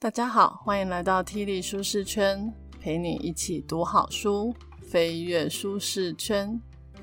大家好，欢迎来到 T 力舒适圈，陪你一起读好书，飞跃舒适圈。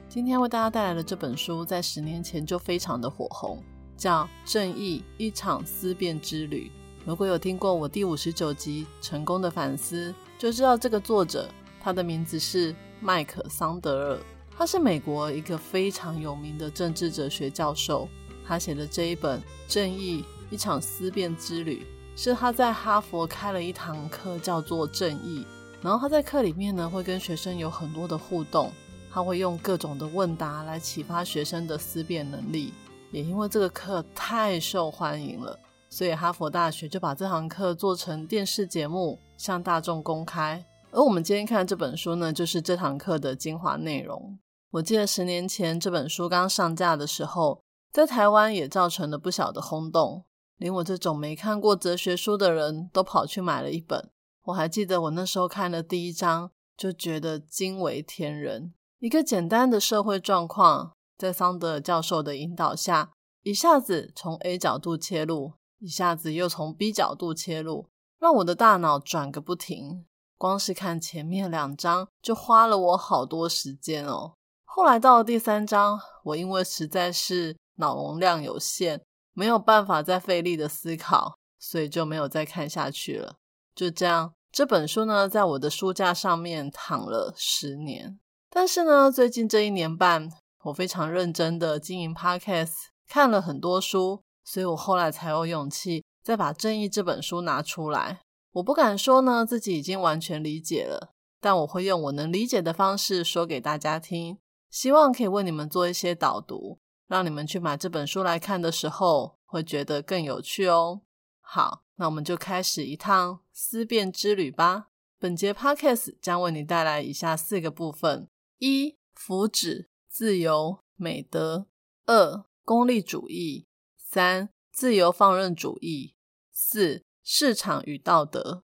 今天为大家带来的这本书，在十年前就非常的火红，叫《正义：一场思辨之旅》。如果有听过我第五十九集《成功的反思》，就知道这个作者，他的名字是麦克桑德尔，他是美国一个非常有名的政治哲学教授。他写的这一本《正义：一场思辨之旅》，是他在哈佛开了一堂课，叫做《正义》。然后他在课里面呢，会跟学生有很多的互动，他会用各种的问答来启发学生的思辨能力。也因为这个课太受欢迎了，所以哈佛大学就把这堂课做成电视节目，向大众公开。而我们今天看的这本书呢，就是这堂课的精华内容。我记得十年前这本书刚上架的时候。在台湾也造成了不小的轰动，连我这种没看过哲学书的人都跑去买了一本。我还记得我那时候看了第一章，就觉得惊为天人。一个简单的社会状况，在桑德尔教授的引导下，一下子从 A 角度切入，一下子又从 B 角度切入，让我的大脑转个不停。光是看前面两章，就花了我好多时间哦。后来到了第三章，我因为实在是脑容量有限，没有办法再费力的思考，所以就没有再看下去了。就这样，这本书呢，在我的书架上面躺了十年。但是呢，最近这一年半，我非常认真的经营 Podcast，看了很多书，所以我后来才有勇气再把《正义》这本书拿出来。我不敢说呢自己已经完全理解了，但我会用我能理解的方式说给大家听，希望可以为你们做一些导读。让你们去买这本书来看的时候，会觉得更有趣哦。好，那我们就开始一趟思辨之旅吧。本节 podcast 将为你带来以下四个部分：一、福祉、自由、美德；二、功利主义；三、自由放任主义；四、市场与道德。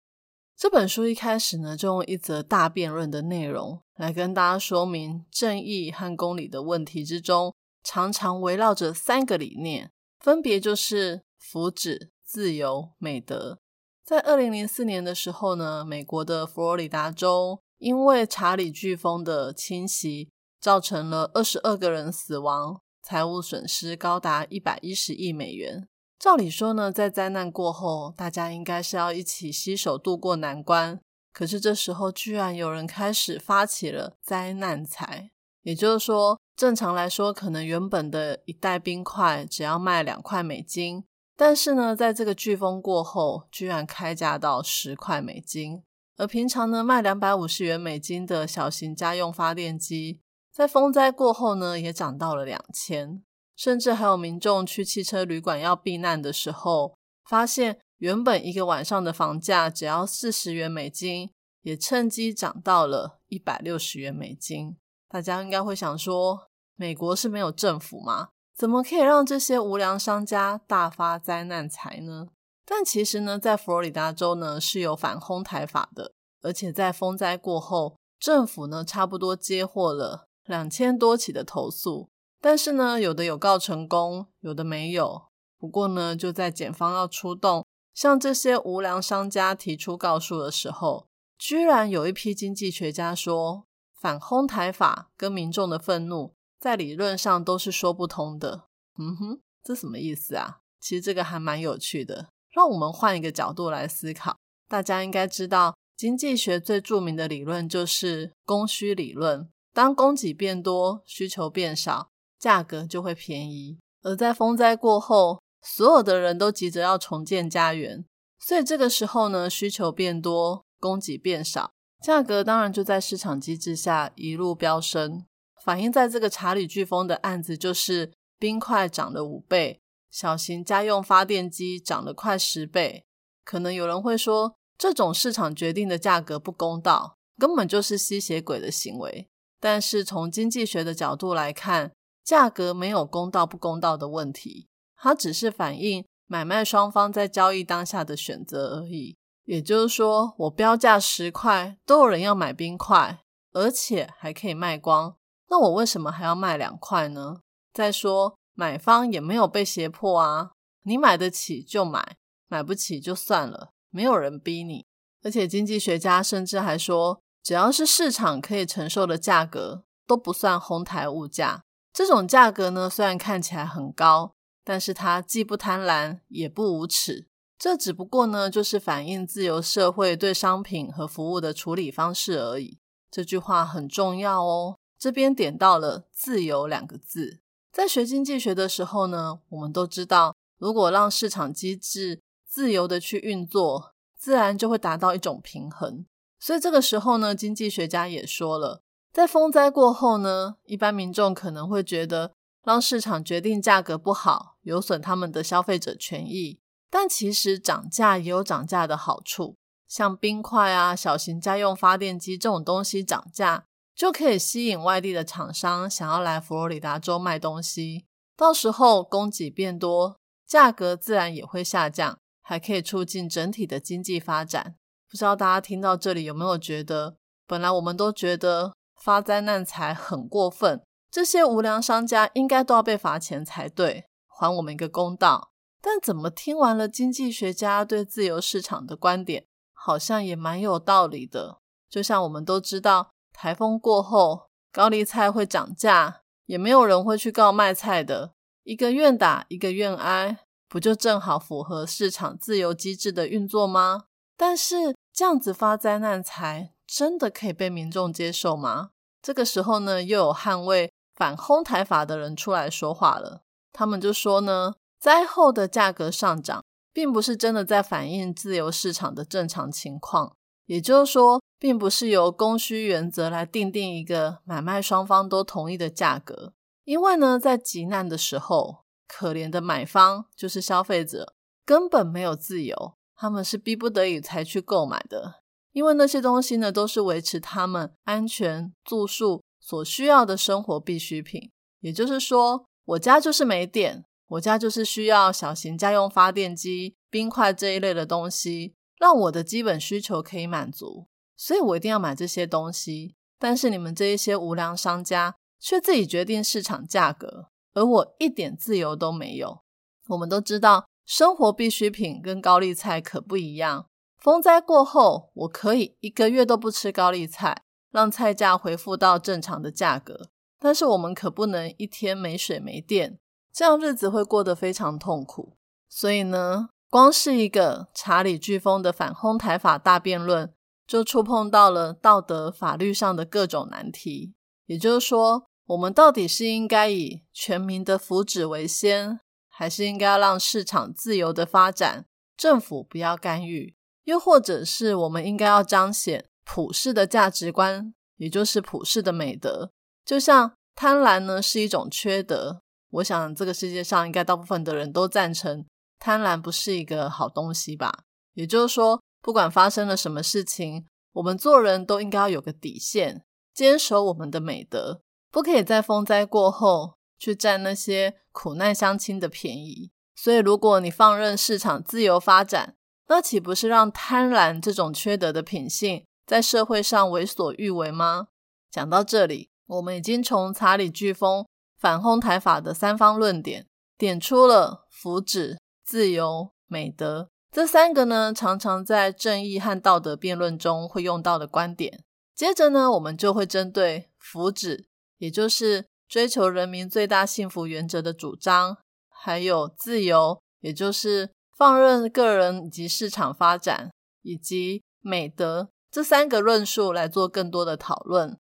这本书一开始呢，就用一则大辩论的内容来跟大家说明正义和公理的问题之中。常常围绕着三个理念，分别就是福祉、自由、美德。在二零零四年的时候呢，美国的佛罗里达州因为查理飓风的侵袭，造成了二十二个人死亡，财务损失高达一百一十亿美元。照理说呢，在灾难过后，大家应该是要一起携手渡过难关。可是这时候，居然有人开始发起了灾难财，也就是说。正常来说，可能原本的一袋冰块只要卖两块美金，但是呢，在这个飓风过后，居然开价到十块美金。而平常呢，卖两百五十元美金的小型家用发电机，在风灾过后呢，也涨到了两千。甚至还有民众去汽车旅馆要避难的时候，发现原本一个晚上的房价只要四十元美金，也趁机涨到了一百六十元美金。大家应该会想说。美国是没有政府吗？怎么可以让这些无良商家大发灾难财呢？但其实呢，在佛罗里达州呢是有反哄抬法的，而且在风灾过后，政府呢差不多接获了两千多起的投诉，但是呢，有的有告成功，有的没有。不过呢，就在检方要出动向这些无良商家提出告诉的时候，居然有一批经济学家说，反哄抬法跟民众的愤怒。在理论上都是说不通的。嗯哼，这什么意思啊？其实这个还蛮有趣的。让我们换一个角度来思考。大家应该知道，经济学最著名的理论就是供需理论。当供给变多，需求变少，价格就会便宜。而在风灾过后，所有的人都急着要重建家园，所以这个时候呢，需求变多，供给变少，价格当然就在市场机制下一路飙升。反映在这个查理飓风的案子，就是冰块涨了五倍，小型家用发电机涨了快十倍。可能有人会说，这种市场决定的价格不公道，根本就是吸血鬼的行为。但是从经济学的角度来看，价格没有公道不公道的问题，它只是反映买卖双方在交易当下的选择而已。也就是说，我标价十块，都有人要买冰块，而且还可以卖光。那我为什么还要卖两块呢？再说，买方也没有被胁迫啊，你买得起就买，买不起就算了。没有人逼你。而且经济学家甚至还说，只要是市场可以承受的价格，都不算哄抬物价。这种价格呢，虽然看起来很高，但是它既不贪婪，也不无耻。这只不过呢，就是反映自由社会对商品和服务的处理方式而已。这句话很重要哦。这边点到了“自由”两个字，在学经济学的时候呢，我们都知道，如果让市场机制自由的去运作，自然就会达到一种平衡。所以这个时候呢，经济学家也说了，在风灾过后呢，一般民众可能会觉得让市场决定价格不好，有损他们的消费者权益。但其实涨价也有涨价的好处，像冰块啊、小型家用发电机这种东西涨价，就可以吸引外地的厂商想要来佛罗里达州卖东西。到时候供给变多，价格自然也会下降，还可以促进整体的经济发展。不知道大家听到这里有没有觉得，本来我们都觉得发灾难财很过分，这些无良商家应该都要被罚钱才对，还我们一个公道。但怎么听完了经济学家对自由市场的观点，好像也蛮有道理的。就像我们都知道，台风过后高丽菜会涨价，也没有人会去告卖菜的。一个愿打，一个愿挨，不就正好符合市场自由机制的运作吗？但是这样子发灾难财，真的可以被民众接受吗？这个时候呢，又有捍卫反哄抬法的人出来说话了，他们就说呢。灾后的价格上涨，并不是真的在反映自由市场的正常情况，也就是说，并不是由供需原则来定定一个买卖双方都同意的价格。因为呢，在急难的时候，可怜的买方就是消费者，根本没有自由，他们是逼不得已才去购买的。因为那些东西呢，都是维持他们安全住宿所需要的生活必需品。也就是说，我家就是没电。我家就是需要小型家用发电机、冰块这一类的东西，让我的基本需求可以满足，所以我一定要买这些东西。但是你们这一些无良商家却自己决定市场价格，而我一点自由都没有。我们都知道，生活必需品跟高丽菜可不一样。风灾过后，我可以一个月都不吃高丽菜，让菜价恢复到正常的价格。但是我们可不能一天没水没电。这样日子会过得非常痛苦，所以呢，光是一个查理飓风的反哄抬法大辩论，就触碰到了道德法律上的各种难题。也就是说，我们到底是应该以全民的福祉为先，还是应该要让市场自由的发展，政府不要干预？又或者是我们应该要彰显普世的价值观，也就是普世的美德？就像贪婪呢，是一种缺德。我想，这个世界上应该大部分的人都赞成贪婪不是一个好东西吧。也就是说，不管发生了什么事情，我们做人都应该要有个底线，坚守我们的美德，不可以在风灾过后去占那些苦难乡亲的便宜。所以，如果你放任市场自由发展，那岂不是让贪婪这种缺德的品性在社会上为所欲为吗？讲到这里，我们已经从查理飓风。反哄抬法的三方论点，点出了福祉、自由、美德这三个呢，常常在正义和道德辩论中会用到的观点。接着呢，我们就会针对福祉，也就是追求人民最大幸福原则的主张，还有自由，也就是放任个人以及市场发展，以及美德这三个论述来做更多的讨论。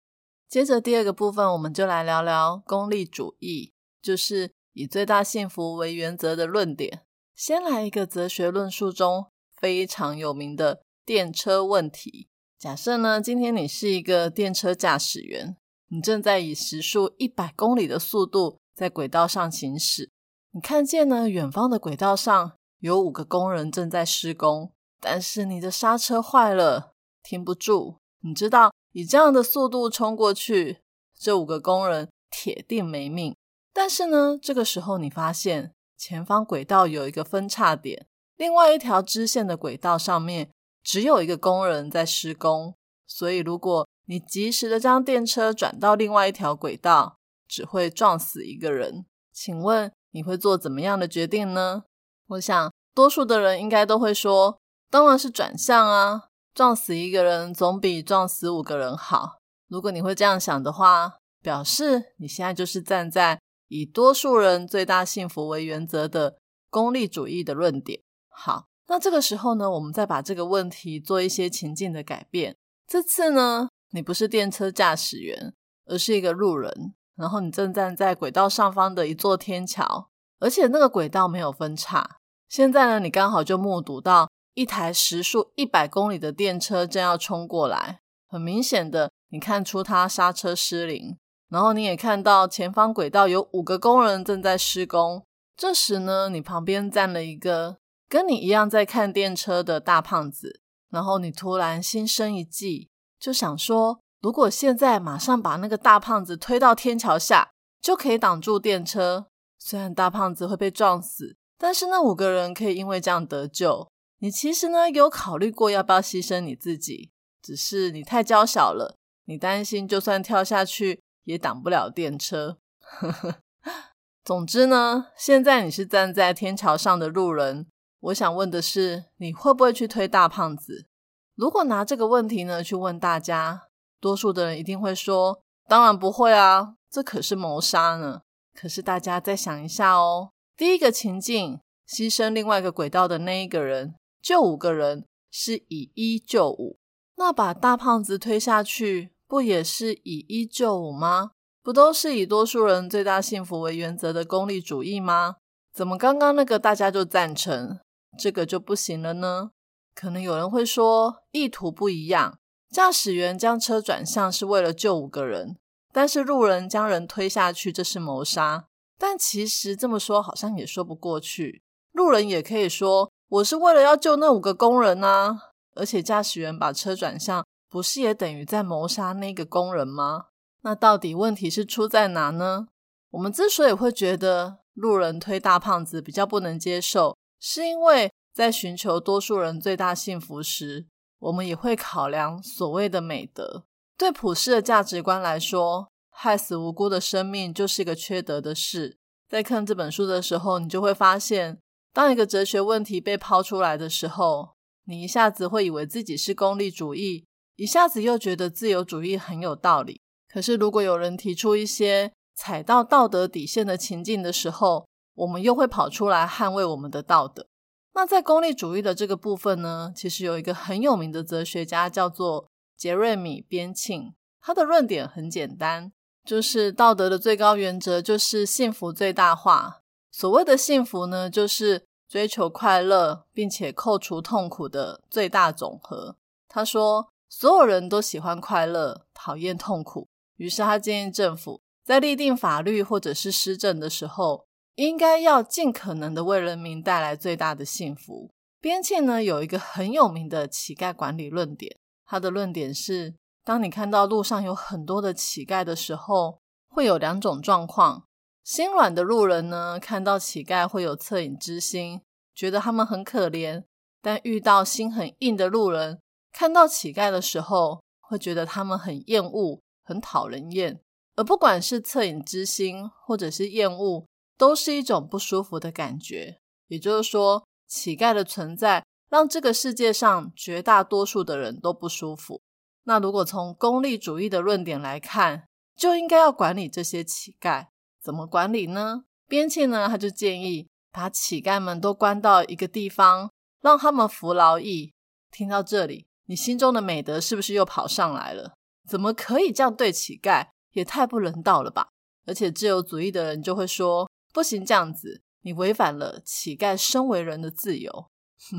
接着第二个部分，我们就来聊聊功利主义，就是以最大幸福为原则的论点。先来一个哲学论述中非常有名的电车问题。假设呢，今天你是一个电车驾驶员，你正在以时速一百公里的速度在轨道上行驶，你看见呢，远方的轨道上有五个工人正在施工，但是你的刹车坏了，停不住。你知道。以这样的速度冲过去，这五个工人铁定没命。但是呢，这个时候你发现前方轨道有一个分叉点，另外一条支线的轨道上面只有一个工人在施工。所以，如果你及时的将电车转到另外一条轨道，只会撞死一个人。请问你会做怎么样的决定呢？我想，多数的人应该都会说，当然是转向啊，撞死一个人总比撞死五个人好。如果你会这样想的话，表示你现在就是站在以多数人最大幸福为原则的功利主义的论点。好，那这个时候呢，我们再把这个问题做一些情境的改变。这次呢，你不是电车驾驶员，而是一个路人，然后你正站在轨道上方的一座天桥，而且那个轨道没有分叉。现在呢，你刚好就目睹到一台时速一百公里的电车正要冲过来，很明显的。你看出他刹车失灵，然后你也看到前方轨道有五个工人正在施工。这时呢，你旁边站了一个跟你一样在看电车的大胖子，然后你突然心生一计，就想说，如果现在马上把那个大胖子推到天桥下，就可以挡住电车。虽然大胖子会被撞死，但是那五个人可以因为这样得救。你其实呢有考虑过要不要牺牲你自己，只是你太娇小了。你担心，就算跳下去也挡不了电车。总之呢，现在你是站在天桥上的路人。我想问的是，你会不会去推大胖子？如果拿这个问题呢去问大家，多数的人一定会说：“当然不会啊，这可是谋杀呢。”可是大家再想一下哦，第一个情境，牺牲另外一个轨道的那一个人救五个人，是以一救五。那把大胖子推下去，不也是以一救五吗？不都是以多数人最大幸福为原则的功利主义吗？怎么刚刚那个大家就赞成，这个就不行了呢？可能有人会说，意图不一样，驾驶员将车转向是为了救五个人，但是路人将人推下去，这是谋杀。但其实这么说好像也说不过去，路人也可以说，我是为了要救那五个工人啊。而且驾驶员把车转向，不是也等于在谋杀那个工人吗？那到底问题是出在哪呢？我们之所以会觉得路人推大胖子比较不能接受，是因为在寻求多数人最大幸福时，我们也会考量所谓的美德。对普世的价值观来说，害死无辜的生命就是一个缺德的事。在看这本书的时候，你就会发现，当一个哲学问题被抛出来的时候。你一下子会以为自己是功利主义，一下子又觉得自由主义很有道理。可是，如果有人提出一些踩到道德底线的情境的时候，我们又会跑出来捍卫我们的道德。那在功利主义的这个部分呢，其实有一个很有名的哲学家叫做杰瑞米·边沁，他的论点很简单，就是道德的最高原则就是幸福最大化。所谓的幸福呢，就是追求快乐，并且扣除痛苦的最大总和。他说：“所有人都喜欢快乐，讨厌痛苦。”于是他建议政府在立定法律或者是施政的时候，应该要尽可能的为人民带来最大的幸福。边沁呢有一个很有名的乞丐管理论点，他的论点是：当你看到路上有很多的乞丐的时候，会有两种状况。心软的路人呢，看到乞丐会有恻隐之心，觉得他们很可怜；但遇到心很硬的路人，看到乞丐的时候，会觉得他们很厌恶、很讨人厌。而不管是恻隐之心，或者是厌恶，都是一种不舒服的感觉。也就是说，乞丐的存在让这个世界上绝大多数的人都不舒服。那如果从功利主义的论点来看，就应该要管理这些乞丐。怎么管理呢？边沁呢？他就建议把乞丐们都关到一个地方，让他们服劳役。听到这里，你心中的美德是不是又跑上来了？怎么可以这样对乞丐？也太不人道了吧！而且自由主义的人就会说：不行，这样子你违反了乞丐身为人的自由。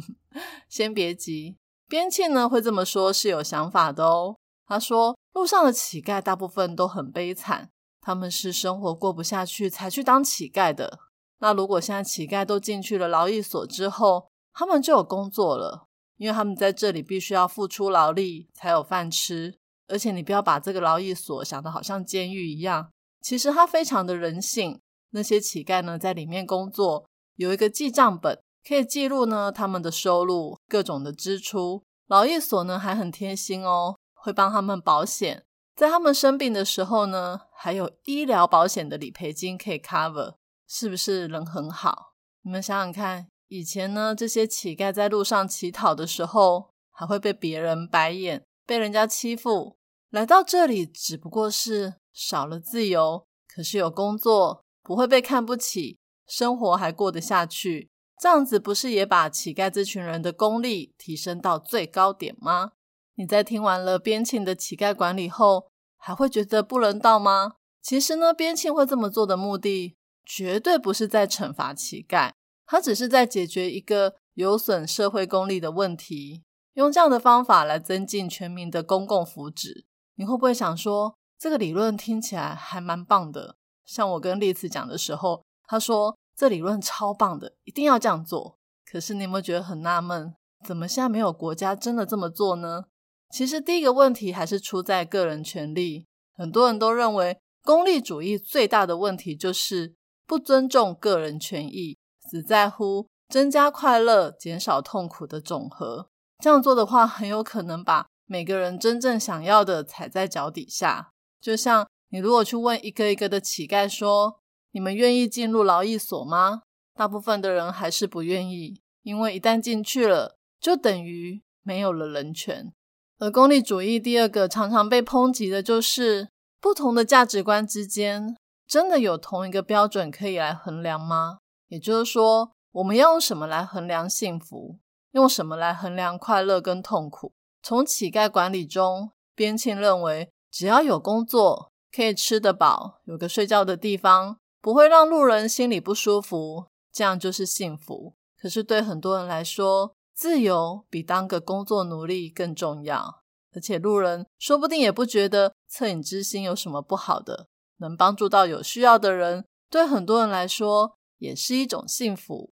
先别急，边沁呢会这么说，是有想法的哦。他说，路上的乞丐大部分都很悲惨。他们是生活过不下去才去当乞丐的。那如果现在乞丐都进去了劳役所之后，他们就有工作了，因为他们在这里必须要付出劳力才有饭吃。而且你不要把这个劳役所想的好像监狱一样，其实它非常的人性。那些乞丐呢，在里面工作，有一个记账本可以记录呢他们的收入、各种的支出。劳役所呢还很贴心哦，会帮他们保险。在他们生病的时候呢，还有医疗保险的理赔金可以 cover，是不是人很好？你们想想看，以前呢，这些乞丐在路上乞讨的时候，还会被别人白眼，被人家欺负。来到这里，只不过是少了自由，可是有工作，不会被看不起，生活还过得下去。这样子不是也把乞丐这群人的功力提升到最高点吗？你在听完了边沁的乞丐管理后，还会觉得不人道吗？其实呢，边沁会这么做的目的，绝对不是在惩罚乞丐。他只是在解决一个有损社会公利的问题，用这样的方法来增进全民的公共福祉。你会不会想说，这个理论听起来还蛮棒的？像我跟丽慈讲的时候，他说这理论超棒的，一定要这样做。可是你有没有觉得很纳闷，怎么现在没有国家真的这么做呢？其实第一个问题还是出在个人权利。很多人都认为，功利主义最大的问题就是不尊重个人权益。只在乎增加快乐、减少痛苦的总和。这样做的话，很有可能把每个人真正想要的踩在脚底下。就像你如果去问一个一个的乞丐说：“你们愿意进入劳役所吗？”大部分的人还是不愿意，因为一旦进去了，就等于没有了人权。而功利主义第二个常常被抨击的就是，不同的价值观之间真的有同一个标准可以来衡量吗？也就是说，我们要用什么来衡量幸福？用什么来衡量快乐跟痛苦？从乞丐管理中，边沁认为，只要有工作，可以吃得饱，有个睡觉的地方，不会让路人心里不舒服，这样就是幸福。可是对很多人来说，自由比当个工作奴隶更重要。而且路人说不定也不觉得恻隐之心有什么不好的，能帮助到有需要的人，对很多人来说。也是一种幸福。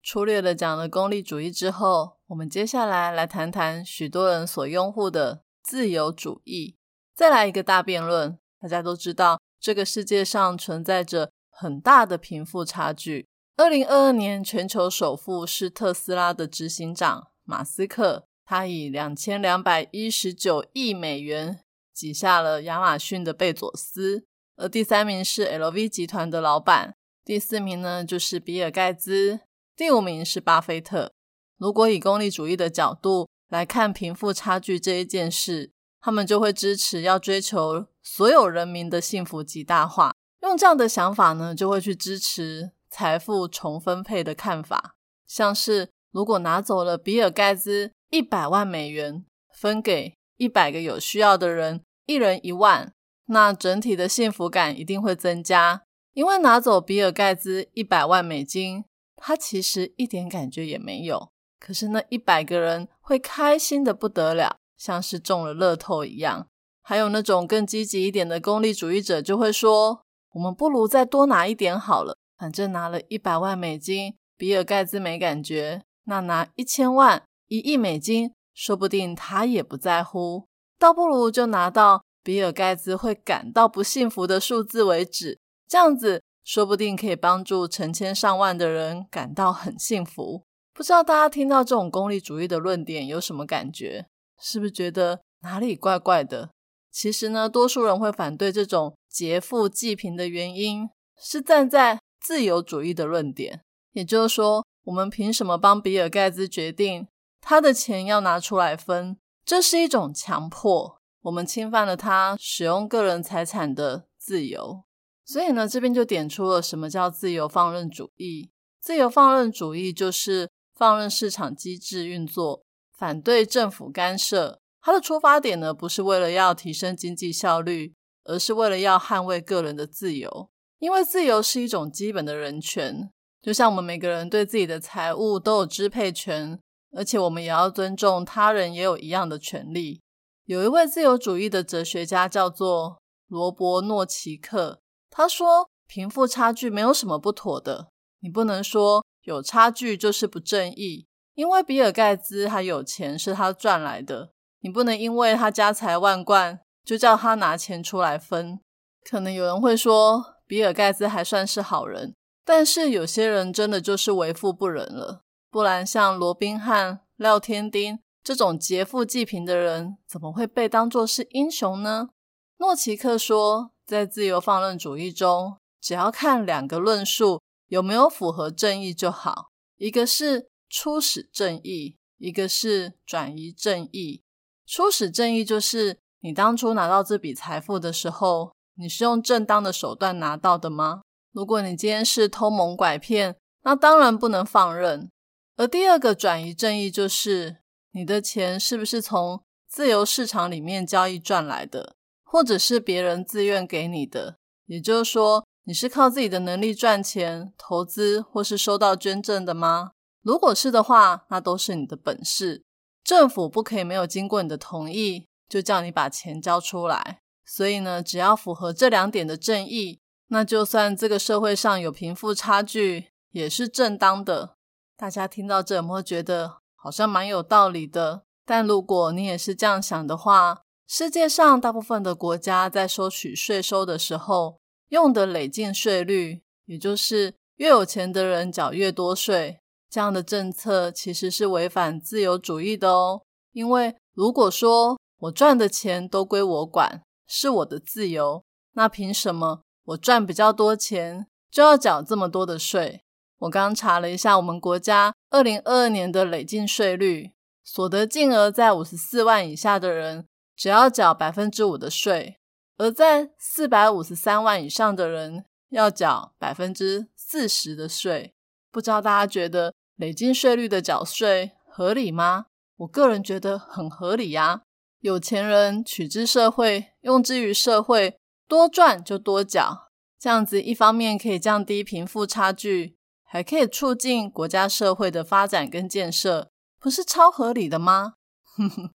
粗略的讲了功利主义之后，我们接下来来谈谈许多人所拥护的自由主义。再来一个大辩论。大家都知道，这个世界上存在着很大的贫富差距。二零二二年，全球首富是特斯拉的执行长马斯克，他以两千两百一十九亿美元挤下了亚马逊的贝佐斯。而第三名是 LV 集团的老板。第四名呢，就是比尔盖茨；第五名是巴菲特。如果以功利主义的角度来看贫富差距这一件事，他们就会支持要追求所有人民的幸福极大化。用这样的想法呢，就会去支持财富重分配的看法。像是如果拿走了比尔盖茨一百万美元，分给一百个有需要的人，一人一万，那整体的幸福感一定会增加。因为拿走比尔盖茨一百万美金，他其实一点感觉也没有。可是那一百个人会开心的不得了，像是中了乐透一样。还有那种更积极一点的功利主义者就会说：“我们不如再多拿一点好了，反正拿了一百万美金，比尔盖茨没感觉。那拿一千万、一亿美金，说不定他也不在乎。倒不如就拿到比尔盖茨会感到不幸福的数字为止。”这样子说不定可以帮助成千上万的人感到很幸福。不知道大家听到这种功利主义的论点有什么感觉？是不是觉得哪里怪怪的？其实呢，多数人会反对这种劫富济贫的原因是站在自由主义的论点，也就是说，我们凭什么帮比尔盖茨决定他的钱要拿出来分？这是一种强迫，我们侵犯了他使用个人财产的自由。所以呢，这边就点出了什么叫自由放任主义。自由放任主义就是放任市场机制运作，反对政府干涉。它的出发点呢，不是为了要提升经济效率，而是为了要捍卫个人的自由。因为自由是一种基本的人权，就像我们每个人对自己的财物都有支配权，而且我们也要尊重他人也有一样的权利。有一位自由主义的哲学家叫做罗伯诺奇克。他说：“贫富差距没有什么不妥的，你不能说有差距就是不正义。因为比尔盖茨他有钱是他赚来的，你不能因为他家财万贯就叫他拿钱出来分。可能有人会说，比尔盖茨还算是好人，但是有些人真的就是为富不仁了。不然，像罗宾汉、廖天丁这种劫富济贫的人，怎么会被当作是英雄呢？”诺奇克说。在自由放任主义中，只要看两个论述有没有符合正义就好。一个是初始正义，一个是转移正义。初始正义就是你当初拿到这笔财富的时候，你是用正当的手段拿到的吗？如果你今天是偷蒙拐骗，那当然不能放任。而第二个转移正义就是你的钱是不是从自由市场里面交易赚来的，或者是别人自愿给你的？也就是说，你是靠自己的能力赚钱、投资，或是收到捐赠的吗？如果是的话，那都是你的本事。政府不可以没有经过你的同意就叫你把钱交出来。所以呢，只要符合这两点的正义，那就算这个社会上有贫富差距，也是正当的。大家听到这有没有觉得好像蛮有道理的？但如果你也是这样想的话，世界上大部分的国家在收取税收的时候，用的累进税率，也就是越有钱的人缴越多税，这样的政策其实是违反自由主义的哦。因为如果说我赚的钱都归我管，是我的自由，那凭什么我赚比较多钱就要缴这么多的税？我刚查了一下，我们国家二零二二年的累进税率，所得金额在五十四万以下的人，只要缴百分之五的税；而在四百五十三万以上的人，要缴百分之四十的税。不知道大家觉得累进税率的缴税合理吗？我个人觉得很合理呀。有钱人取之社会，用之于社会，多赚就多缴，这样子一方面可以降低贫富差距。还可以促进国家社会的发展跟建设，不是超合理的吗？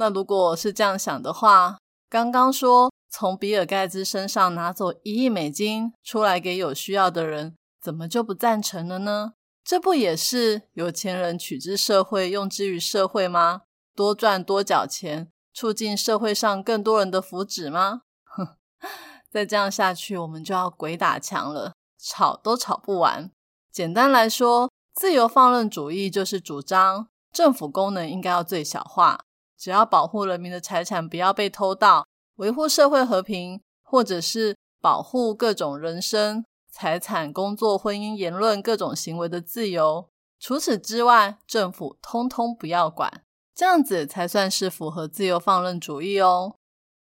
那如果是这样想的话，刚刚说从比尔盖茨身上拿走一亿美金出来给有需要的人，怎么就不赞成了呢？这不也是有钱人取之社会，用之于社会吗？多赚多缴钱，促进社会上更多人的福祉吗？哼再这样下去，我们就要鬼打墙了。吵都吵不完。简单来说，自由放任主义就是主张政府功能应该要最小化，只要保护人民的财产不要被偷盗，维护社会和平，或者是保护各种人身、财产、工作、婚姻、言论各种行为的自由。除此之外，政府通通不要管，这样子才算是符合自由放任主义哦。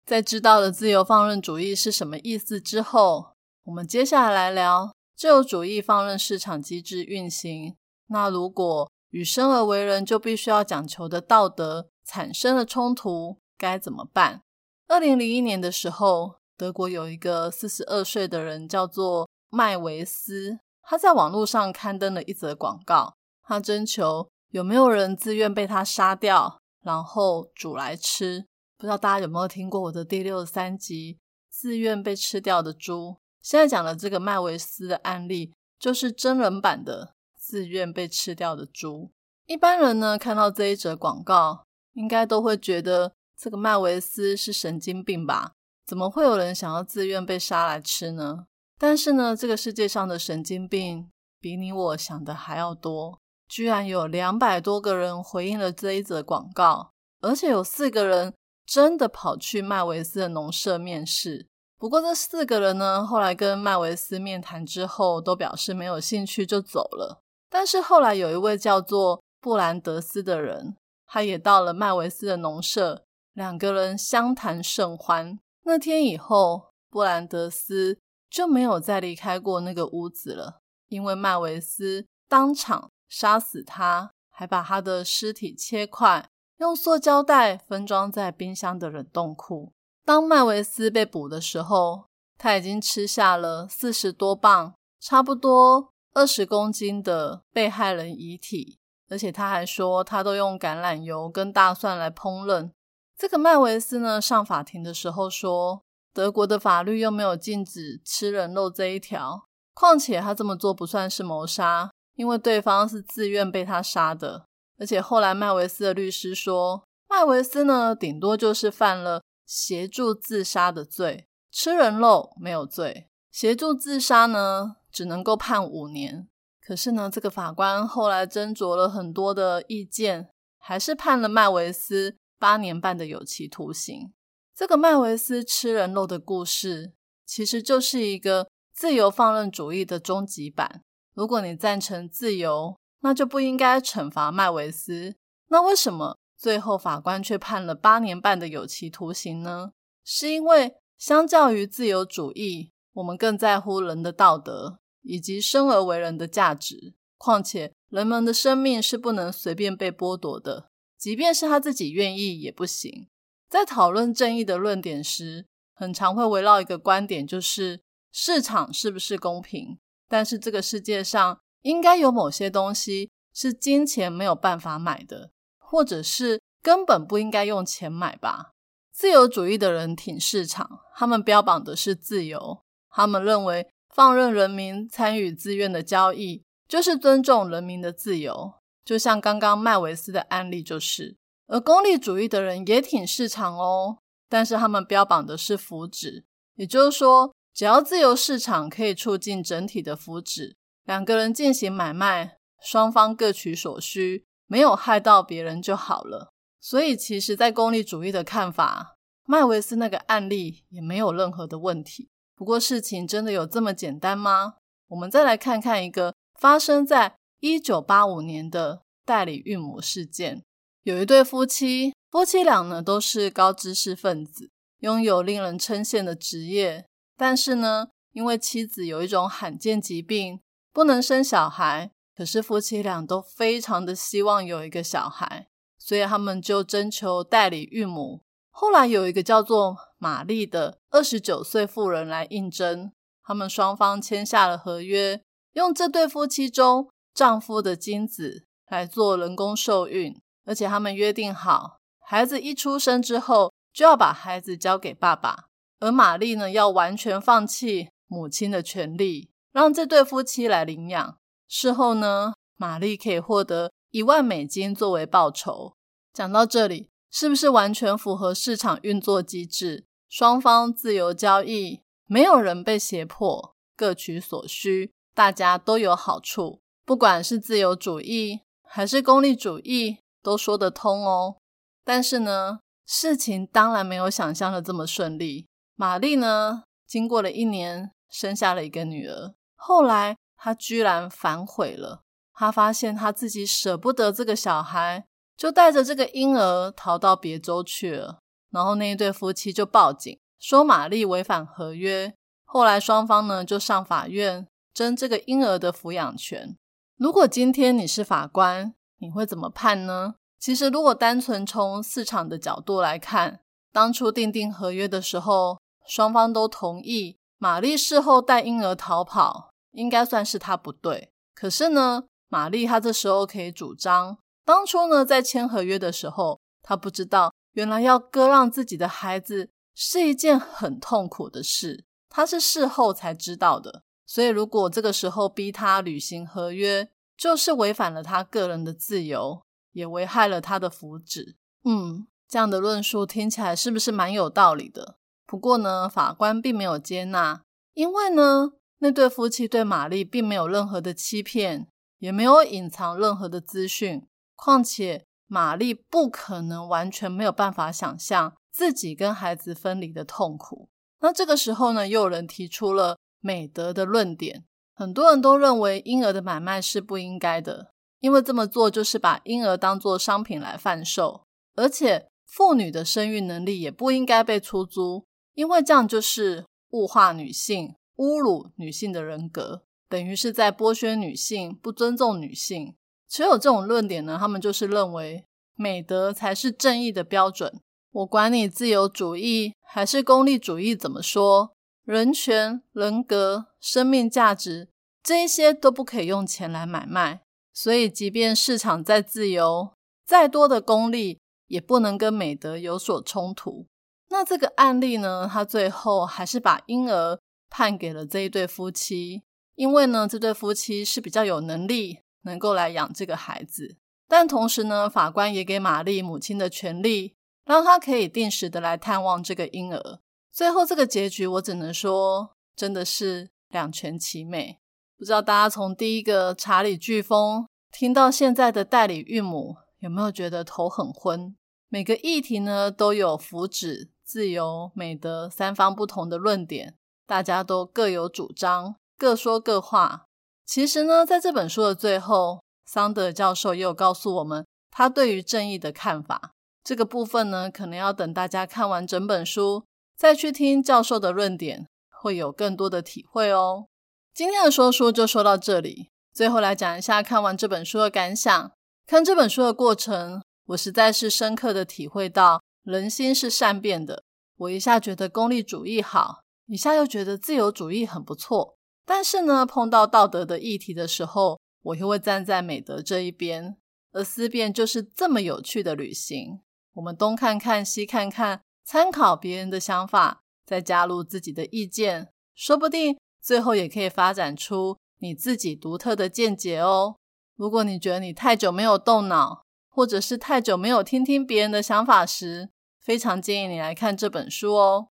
在知道了自由放任主义是什么意思之后，我们接下来聊自由主义放任市场机制运行。那如果与生而为人就必须要讲求的道德产生了冲突，该怎么办？二零零一年的时候，德国有一个四十二岁的人叫做麦维斯，他在网络上刊登了一则广告，他征求有没有人自愿被他杀掉，然后煮来吃。不知道大家有没有听过我的第六十三集《自愿被吃掉的猪》。现在讲的这个麦维斯的案例，就是真人版的自愿被吃掉的猪。一般人呢看到这一则广告，应该都会觉得这个麦维斯是神经病吧？怎么会有人想要自愿被杀来吃呢？但是呢，这个世界上的神经病比你我想的还要多，居然有两百多个人回应了这一则广告，而且有四个人真的跑去麦维斯的农舍面试。不过这四个人呢，后来跟麦维斯面谈之后，都表示没有兴趣就走了。但是后来有一位叫做布兰德斯的人，他也到了麦维斯的农舍，两个人相谈甚欢。那天以后，布兰德斯就没有再离开过那个屋子了，因为麦维斯当场杀死他，还把他的尸体切块，用塑胶袋分装在冰箱的冷冻库。当麦维斯被捕的时候，他已经吃下了四十多磅，差不多二十公斤的被害人遗体，而且他还说他都用橄榄油跟大蒜来烹饪。这个麦维斯呢，上法庭的时候说，德国的法律又没有禁止吃人肉这一条，况且他这么做不算是谋杀，因为对方是自愿被他杀的。而且后来麦维斯的律师说，麦维斯呢，顶多就是犯了。协助自杀的罪，吃人肉没有罪。协助自杀呢，只能够判五年。可是呢，这个法官后来斟酌了很多的意见，还是判了麦维斯八年半的有期徒刑。这个麦维斯吃人肉的故事，其实就是一个自由放任主义的终极版。如果你赞成自由，那就不应该惩罚麦维斯。那为什么最后法官却判了八年半的有期徒刑呢？是因为相较于自由主义，我们更在乎人的道德以及生而为人的价值。况且，人们的生命是不能随便被剥夺的，即便是他自己愿意也不行。在讨论正义的论点时，很常会围绕一个观点，就是市场是不是公平？但是这个世界上应该有某些东西是金钱没有办法买的，或者是根本不应该用钱买吧？自由主义的人挺市场，他们标榜的是自由，他们认为放任人民参与自愿的交易就是尊重人民的自由，就像刚刚麦维斯的案例就是。而功利主义的人也挺市场哦，但是他们标榜的是福祉，也就是说，只要自由市场可以促进整体的福祉，两个人进行买卖，双方各取所需，没有害到别人就好了。所以，其实，在功利主义的看法，麦维斯那个案例也没有任何的问题。不过，事情真的有这么简单吗？我们再来看看一个发生在一九八五年的代理孕母事件。有一对夫妻，夫妻俩呢都是高知识分子，拥有令人称羡的职业。但是呢，因为妻子有一种罕见疾病，不能生小孩。可是夫妻俩都非常的希望有一个小孩，所以他们就征求代理孕母。后来有一个叫做玛丽的二十九岁妇人来应征，他们双方签下了合约，用这对夫妻中丈夫的精子来做人工受孕。而且他们约定好，孩子一出生之后就要把孩子交给爸爸，而玛丽呢要完全放弃母亲的权利，让这对夫妻来领养。事后呢，玛丽可以获得一万美金作为报酬。讲到这里，是不是完全符合市场运作机制？双方自由交易，没有人被胁迫，各取所需，大家都有好处。不管是自由主义还是功利主义。都说得通哦，但是呢，事情当然没有想象的这么顺利。玛丽呢，经过了一年，生下了一个女儿。后来，她居然反悔了。她发现她自己舍不得这个小孩，就带着这个婴儿逃到别州去了。然后，那一对夫妻就报警，说玛丽违反合约。后来，双方呢就上法院争这个婴儿的抚养权。如果今天你是法官，你会怎么判呢？其实，如果单纯从市场的角度来看，当初订定合约的时候，双方都同意，玛丽事后带婴儿逃跑，应该算是她不对。可是呢，玛丽她这时候可以主张，当初呢在签合约的时候，他不知道原来要割让自己的孩子是一件很痛苦的事，他是事后才知道的。所以，如果这个时候逼他履行合约，就是违反了他个人的自由，也危害了他的福祉。嗯，这样的论述听起来是不是蛮有道理的？不过呢，法官并没有接纳，因为呢，那对夫妻对玛丽并没有任何的欺骗，也没有隐藏任何的资讯。况且，玛丽不可能完全没有办法想象自己跟孩子分离的痛苦。那这个时候呢，又有人提出了美德的论点。很多人都认为婴儿的买卖是不应该的，因为这么做就是把婴儿当作商品来贩售，而且妇女的生育能力也不应该被出租，因为这样就是物化女性、侮辱女性的人格，等于是在剥削女性、不尊重女性。持有这种论点呢，他们就是认为美德才是正义的标准。我管你自由主义还是功利主义怎么说，人权、人格、生命价值。这一些都不可以用钱来买卖，所以即便市场再自由，再多的功利，也不能跟美德有所冲突。那这个案例呢，他最后还是把婴儿判给了这一对夫妻，因为呢，这对夫妻是比较有能力，能够来养这个孩子。但同时呢，法官也给玛丽母亲的权利，让她可以定时的来探望这个婴儿。最后这个结局，我只能说，真的是两全其美。不知道大家从第一个查理飓风听到现在的代理孕母，有没有觉得头很昏？每个议题呢都有福祉、自由、美德三方不同的论点，大家都各有主张，各说各话。其实呢，在这本书的最后，桑德教授也有告诉我们他对于正义的看法。这个部分呢，可能要等大家看完整本书，再去听教授的论点，会有更多的体会哦。今天的说书就说到这里，最后来讲一下看完这本书的感想。看这本书的过程，我实在是深刻的体会到人心是善变的。我一下觉得功利主义好，一下又觉得自由主义很不错。但是呢，碰到道德的议题的时候，我又会站在美德这一边。而思辨就是这么有趣的旅行，我们东看看西看看，参考别人的想法，再加入自己的意见，说不定最后也可以发展出你自己独特的见解哦。如果你觉得你太久没有动脑，或者是太久没有听听别人的想法时，非常建议你来看这本书哦。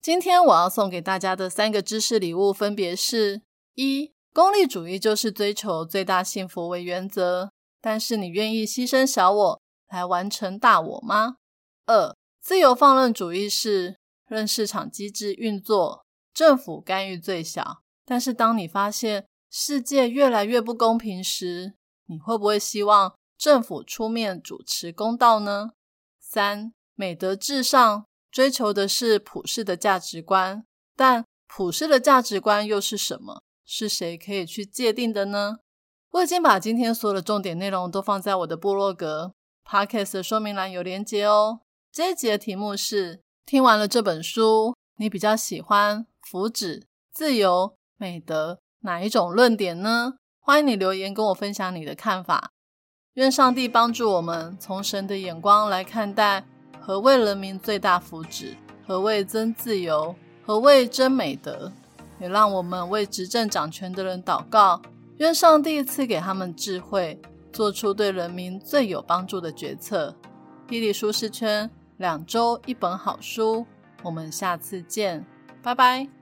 今天我要送给大家的三个知识礼物分别是：一、功利主义就是追求最大幸福为原则，但是你愿意牺牲小我来完成大我吗？二、自由放任主义是任市场机制运作，政府干预最小，但是当你发现世界越来越不公平时，你会不会希望政府出面主持公道呢？三、美德至上。追求的是普世的价值观，但普世的价值观又是什么？是谁可以去界定的呢？我已经把今天所有的重点内容都放在我的部落格 podcast 的说明栏有连接哦。这一集的题目是：听完了这本书，你比较喜欢福祉、自由、美德哪一种论点呢？欢迎你留言跟我分享你的看法。愿上帝帮助我们从神的眼光来看待。何谓人民最大福祉？何谓真自由？何谓真美德？也让我们为执政掌权的人祷告，愿上帝赐给他们智慧，做出对人民最有帮助的决策。霹雳舒适圈，两周一本好书，我们下次见，拜拜。